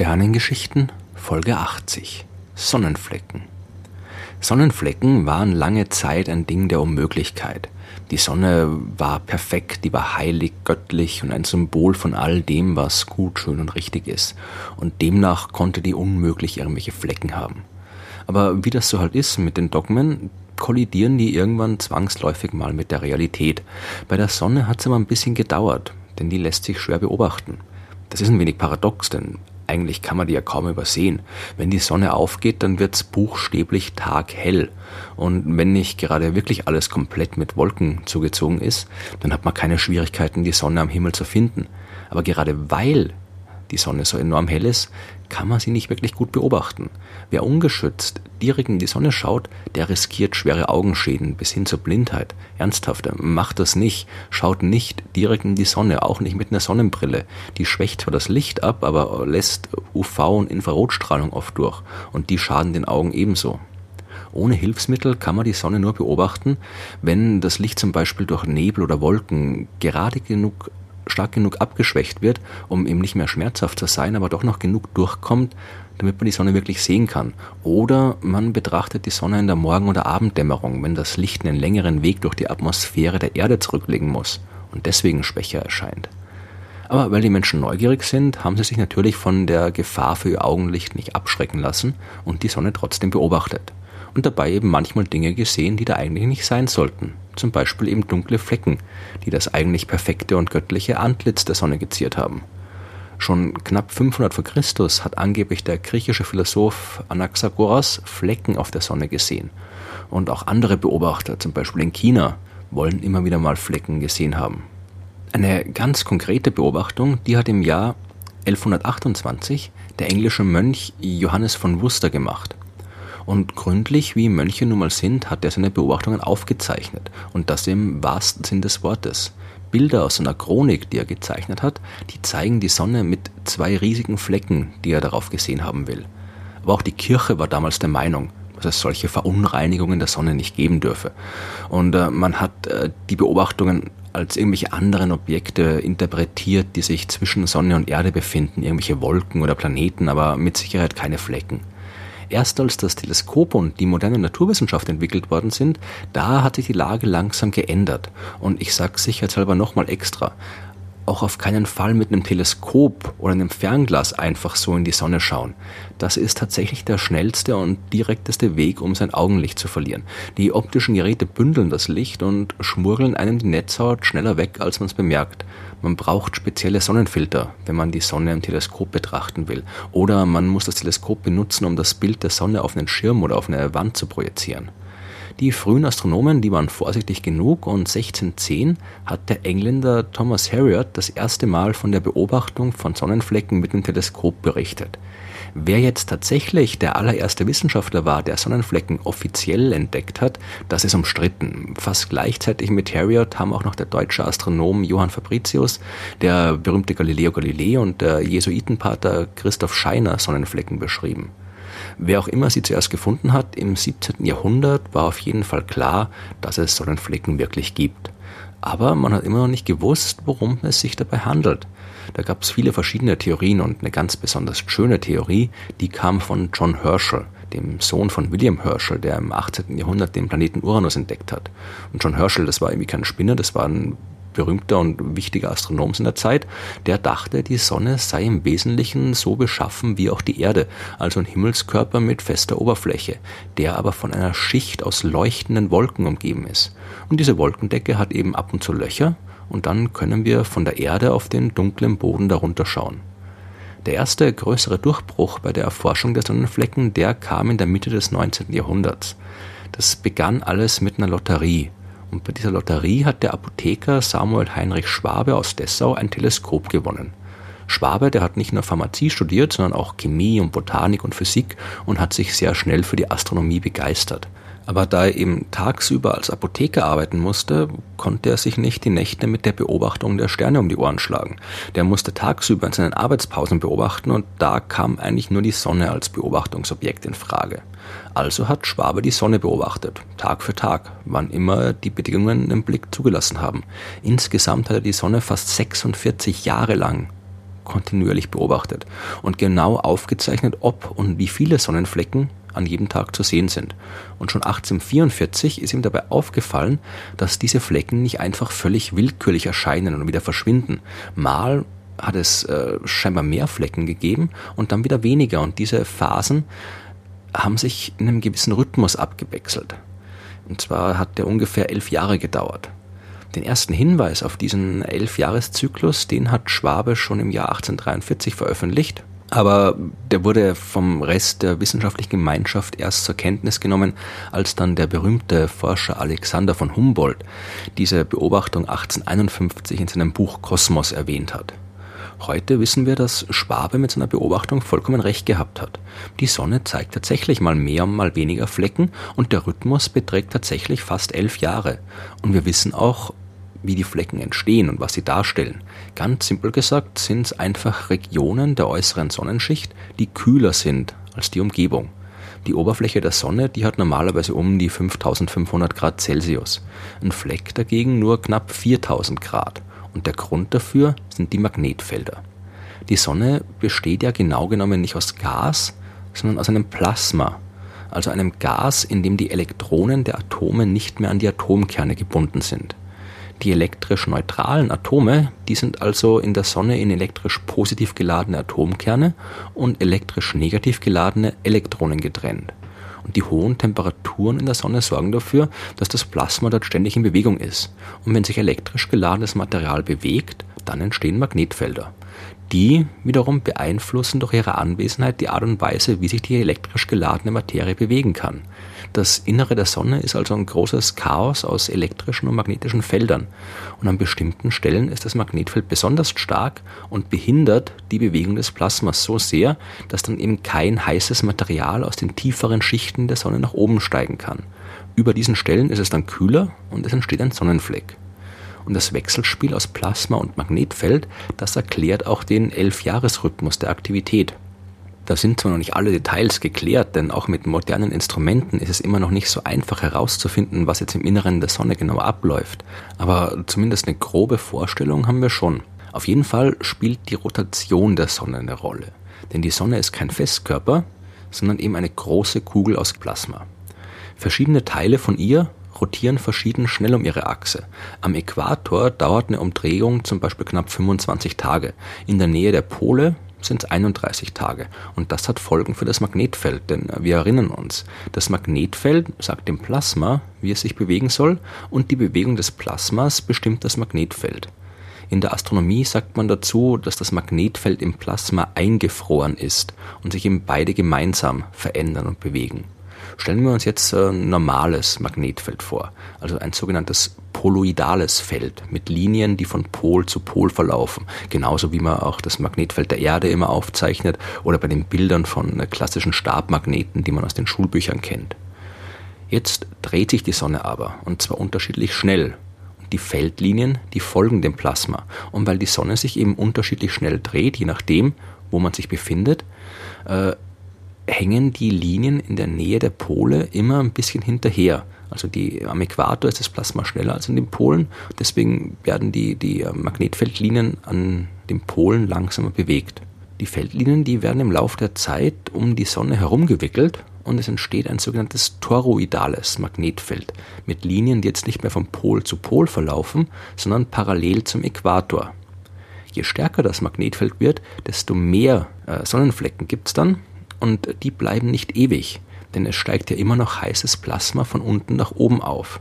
Sternengeschichten Folge 80 Sonnenflecken Sonnenflecken waren lange Zeit ein Ding der Unmöglichkeit. Die Sonne war perfekt, die war heilig, göttlich und ein Symbol von all dem, was gut, schön und richtig ist. Und demnach konnte die unmöglich irgendwelche Flecken haben. Aber wie das so halt ist mit den Dogmen, kollidieren die irgendwann zwangsläufig mal mit der Realität. Bei der Sonne hat es aber ein bisschen gedauert, denn die lässt sich schwer beobachten. Das ist ein wenig paradox, denn eigentlich kann man die ja kaum übersehen. Wenn die Sonne aufgeht, dann wird's buchstäblich taghell. Und wenn nicht gerade wirklich alles komplett mit Wolken zugezogen ist, dann hat man keine Schwierigkeiten, die Sonne am Himmel zu finden. Aber gerade weil die Sonne so enorm hell ist, kann man sie nicht wirklich gut beobachten. Wer ungeschützt direkt in die Sonne schaut, der riskiert schwere Augenschäden bis hin zur Blindheit. Ernsthaft, macht das nicht. Schaut nicht direkt in die Sonne, auch nicht mit einer Sonnenbrille. Die schwächt zwar das Licht ab, aber lässt UV- und Infrarotstrahlung oft durch und die schaden den Augen ebenso. Ohne Hilfsmittel kann man die Sonne nur beobachten, wenn das Licht zum Beispiel durch Nebel oder Wolken gerade genug stark genug abgeschwächt wird, um eben nicht mehr schmerzhaft zu sein, aber doch noch genug durchkommt, damit man die Sonne wirklich sehen kann. Oder man betrachtet die Sonne in der Morgen- oder Abenddämmerung, wenn das Licht einen längeren Weg durch die Atmosphäre der Erde zurücklegen muss und deswegen schwächer erscheint. Aber weil die Menschen neugierig sind, haben sie sich natürlich von der Gefahr für ihr Augenlicht nicht abschrecken lassen und die Sonne trotzdem beobachtet. Und dabei eben manchmal Dinge gesehen, die da eigentlich nicht sein sollten zum Beispiel eben dunkle Flecken, die das eigentlich perfekte und göttliche Antlitz der Sonne geziert haben. Schon knapp 500 vor Christus hat angeblich der griechische Philosoph Anaxagoras Flecken auf der Sonne gesehen. Und auch andere Beobachter, zum Beispiel in China, wollen immer wieder mal Flecken gesehen haben. Eine ganz konkrete Beobachtung, die hat im Jahr 1128 der englische Mönch Johannes von Worcester gemacht. Und gründlich, wie Mönche nun mal sind, hat er seine Beobachtungen aufgezeichnet. Und das im wahrsten Sinn des Wortes. Bilder aus seiner Chronik, die er gezeichnet hat, die zeigen die Sonne mit zwei riesigen Flecken, die er darauf gesehen haben will. Aber auch die Kirche war damals der Meinung, dass es solche Verunreinigungen der Sonne nicht geben dürfe. Und äh, man hat äh, die Beobachtungen als irgendwelche anderen Objekte interpretiert, die sich zwischen Sonne und Erde befinden, irgendwelche Wolken oder Planeten, aber mit Sicherheit keine Flecken. Erst als das Teleskop und die moderne Naturwissenschaft entwickelt worden sind, da hat sich die Lage langsam geändert. Und ich sage sicherheitshalber nochmal extra, auch auf keinen Fall mit einem Teleskop oder einem Fernglas einfach so in die Sonne schauen. Das ist tatsächlich der schnellste und direkteste Weg, um sein Augenlicht zu verlieren. Die optischen Geräte bündeln das Licht und schmurgeln einem die Netzhaut schneller weg, als man es bemerkt. Man braucht spezielle Sonnenfilter, wenn man die Sonne im Teleskop betrachten will. Oder man muss das Teleskop benutzen, um das Bild der Sonne auf einen Schirm oder auf eine Wand zu projizieren. Die frühen Astronomen, die waren vorsichtig genug und 1610 hat der Engländer Thomas Harriot das erste Mal von der Beobachtung von Sonnenflecken mit dem Teleskop berichtet. Wer jetzt tatsächlich der allererste Wissenschaftler war, der Sonnenflecken offiziell entdeckt hat, das ist umstritten. Fast gleichzeitig mit Harriot haben auch noch der deutsche Astronom Johann Fabricius, der berühmte Galileo Galilei und der Jesuitenpater Christoph Scheiner Sonnenflecken beschrieben. Wer auch immer sie zuerst gefunden hat, im 17. Jahrhundert war auf jeden Fall klar, dass es Sonnenflecken wirklich gibt. Aber man hat immer noch nicht gewusst, worum es sich dabei handelt. Da gab es viele verschiedene Theorien und eine ganz besonders schöne Theorie, die kam von John Herschel, dem Sohn von William Herschel, der im 18. Jahrhundert den Planeten Uranus entdeckt hat. Und John Herschel, das war irgendwie kein Spinner, das war ein berühmter und wichtiger Astronom in der Zeit, der dachte, die Sonne sei im Wesentlichen so beschaffen wie auch die Erde, also ein Himmelskörper mit fester Oberfläche, der aber von einer Schicht aus leuchtenden Wolken umgeben ist. Und diese Wolkendecke hat eben ab und zu Löcher, und dann können wir von der Erde auf den dunklen Boden darunter schauen. Der erste größere Durchbruch bei der Erforschung der Sonnenflecken, der kam in der Mitte des 19. Jahrhunderts. Das begann alles mit einer Lotterie. Und bei dieser Lotterie hat der Apotheker Samuel Heinrich Schwabe aus Dessau ein Teleskop gewonnen. Schwabe, der hat nicht nur Pharmazie studiert, sondern auch Chemie und Botanik und Physik und hat sich sehr schnell für die Astronomie begeistert. Aber da er eben tagsüber als Apotheker arbeiten musste, konnte er sich nicht die Nächte mit der Beobachtung der Sterne um die Ohren schlagen. Der musste tagsüber in seinen Arbeitspausen beobachten und da kam eigentlich nur die Sonne als Beobachtungsobjekt in Frage. Also hat Schwabe die Sonne beobachtet, Tag für Tag, wann immer die Bedingungen den Blick zugelassen haben. Insgesamt hat er die Sonne fast 46 Jahre lang kontinuierlich beobachtet und genau aufgezeichnet, ob und wie viele Sonnenflecken an jedem Tag zu sehen sind. Und schon 1844 ist ihm dabei aufgefallen, dass diese Flecken nicht einfach völlig willkürlich erscheinen und wieder verschwinden. Mal hat es äh, scheinbar mehr Flecken gegeben und dann wieder weniger. Und diese Phasen haben sich in einem gewissen Rhythmus abgewechselt. Und zwar hat der ungefähr elf Jahre gedauert. Den ersten Hinweis auf diesen Elfjahreszyklus, den hat Schwabe schon im Jahr 1843 veröffentlicht. Aber der wurde vom Rest der wissenschaftlichen Gemeinschaft erst zur Kenntnis genommen, als dann der berühmte Forscher Alexander von Humboldt diese Beobachtung 1851 in seinem Buch Kosmos erwähnt hat. Heute wissen wir, dass Schwabe mit seiner Beobachtung vollkommen recht gehabt hat. Die Sonne zeigt tatsächlich mal mehr und mal weniger Flecken und der Rhythmus beträgt tatsächlich fast elf Jahre. Und wir wissen auch, wie die Flecken entstehen und was sie darstellen. Ganz simpel gesagt sind es einfach Regionen der äußeren Sonnenschicht, die kühler sind als die Umgebung. Die Oberfläche der Sonne, die hat normalerweise um die 5500 Grad Celsius. Ein Fleck dagegen nur knapp 4000 Grad und der Grund dafür sind die Magnetfelder. Die Sonne besteht ja genau genommen nicht aus Gas, sondern aus einem Plasma, also einem Gas, in dem die Elektronen der Atome nicht mehr an die Atomkerne gebunden sind. Die elektrisch neutralen Atome, die sind also in der Sonne in elektrisch positiv geladene Atomkerne und elektrisch negativ geladene Elektronen getrennt. Und die hohen Temperaturen in der Sonne sorgen dafür, dass das Plasma dort ständig in Bewegung ist. Und wenn sich elektrisch geladenes Material bewegt, dann entstehen Magnetfelder. Die wiederum beeinflussen durch ihre Anwesenheit die Art und Weise, wie sich die elektrisch geladene Materie bewegen kann. Das Innere der Sonne ist also ein großes Chaos aus elektrischen und magnetischen Feldern. Und an bestimmten Stellen ist das Magnetfeld besonders stark und behindert die Bewegung des Plasmas so sehr, dass dann eben kein heißes Material aus den tieferen Schichten der Sonne nach oben steigen kann. Über diesen Stellen ist es dann kühler und es entsteht ein Sonnenfleck. Und das Wechselspiel aus Plasma und Magnetfeld, das erklärt auch den Elfjahresrhythmus der Aktivität. Da sind zwar noch nicht alle Details geklärt, denn auch mit modernen Instrumenten ist es immer noch nicht so einfach herauszufinden, was jetzt im Inneren der Sonne genau abläuft. Aber zumindest eine grobe Vorstellung haben wir schon. Auf jeden Fall spielt die Rotation der Sonne eine Rolle. Denn die Sonne ist kein Festkörper, sondern eben eine große Kugel aus Plasma. Verschiedene Teile von ihr rotieren verschieden schnell um ihre Achse. Am Äquator dauert eine Umdrehung zum Beispiel knapp 25 Tage. In der Nähe der Pole sind es 31 Tage. Und das hat Folgen für das Magnetfeld, denn wir erinnern uns, das Magnetfeld sagt dem Plasma, wie es sich bewegen soll, und die Bewegung des Plasmas bestimmt das Magnetfeld. In der Astronomie sagt man dazu, dass das Magnetfeld im Plasma eingefroren ist und sich eben beide gemeinsam verändern und bewegen. Stellen wir uns jetzt ein normales Magnetfeld vor, also ein sogenanntes poloidales Feld mit Linien, die von Pol zu Pol verlaufen, genauso wie man auch das Magnetfeld der Erde immer aufzeichnet oder bei den Bildern von klassischen Stabmagneten, die man aus den Schulbüchern kennt. Jetzt dreht sich die Sonne aber, und zwar unterschiedlich schnell. Die Feldlinien, die folgen dem Plasma. Und weil die Sonne sich eben unterschiedlich schnell dreht, je nachdem, wo man sich befindet, äh, hängen die Linien in der Nähe der Pole immer ein bisschen hinterher. Also die, am Äquator ist das Plasma schneller als in den Polen. Deswegen werden die, die äh, Magnetfeldlinien an den Polen langsamer bewegt. Die Feldlinien, die werden im Laufe der Zeit um die Sonne herumgewickelt und es entsteht ein sogenanntes toroidales Magnetfeld mit Linien, die jetzt nicht mehr vom Pol zu Pol verlaufen, sondern parallel zum Äquator. Je stärker das Magnetfeld wird, desto mehr äh, Sonnenflecken gibt es dann und die bleiben nicht ewig, denn es steigt ja immer noch heißes Plasma von unten nach oben auf.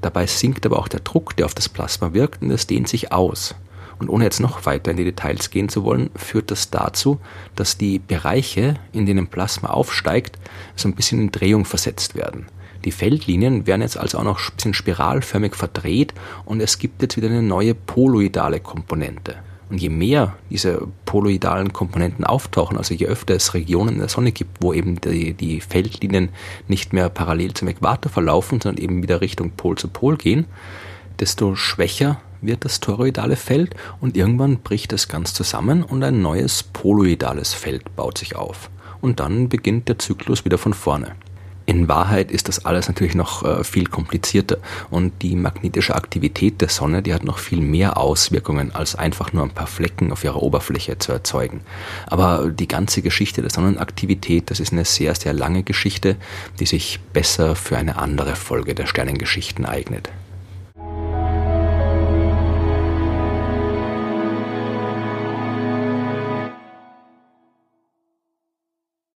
Dabei sinkt aber auch der Druck, der auf das Plasma wirkt, und es dehnt sich aus. Und ohne jetzt noch weiter in die Details gehen zu wollen, führt das dazu, dass die Bereiche, in denen Plasma aufsteigt, so ein bisschen in Drehung versetzt werden. Die Feldlinien werden jetzt also auch noch ein bisschen spiralförmig verdreht und es gibt jetzt wieder eine neue poloidale Komponente. Und je mehr diese poloidalen Komponenten auftauchen, also je öfter es Regionen in der Sonne gibt, wo eben die, die Feldlinien nicht mehr parallel zum Äquator verlaufen, sondern eben wieder Richtung Pol zu Pol gehen, desto schwächer wird das toroidale Feld und irgendwann bricht es ganz zusammen und ein neues poloidales Feld baut sich auf. Und dann beginnt der Zyklus wieder von vorne. In Wahrheit ist das alles natürlich noch äh, viel komplizierter und die magnetische Aktivität der Sonne, die hat noch viel mehr Auswirkungen, als einfach nur ein paar Flecken auf ihrer Oberfläche zu erzeugen. Aber die ganze Geschichte der Sonnenaktivität, das ist eine sehr, sehr lange Geschichte, die sich besser für eine andere Folge der Sternengeschichten eignet.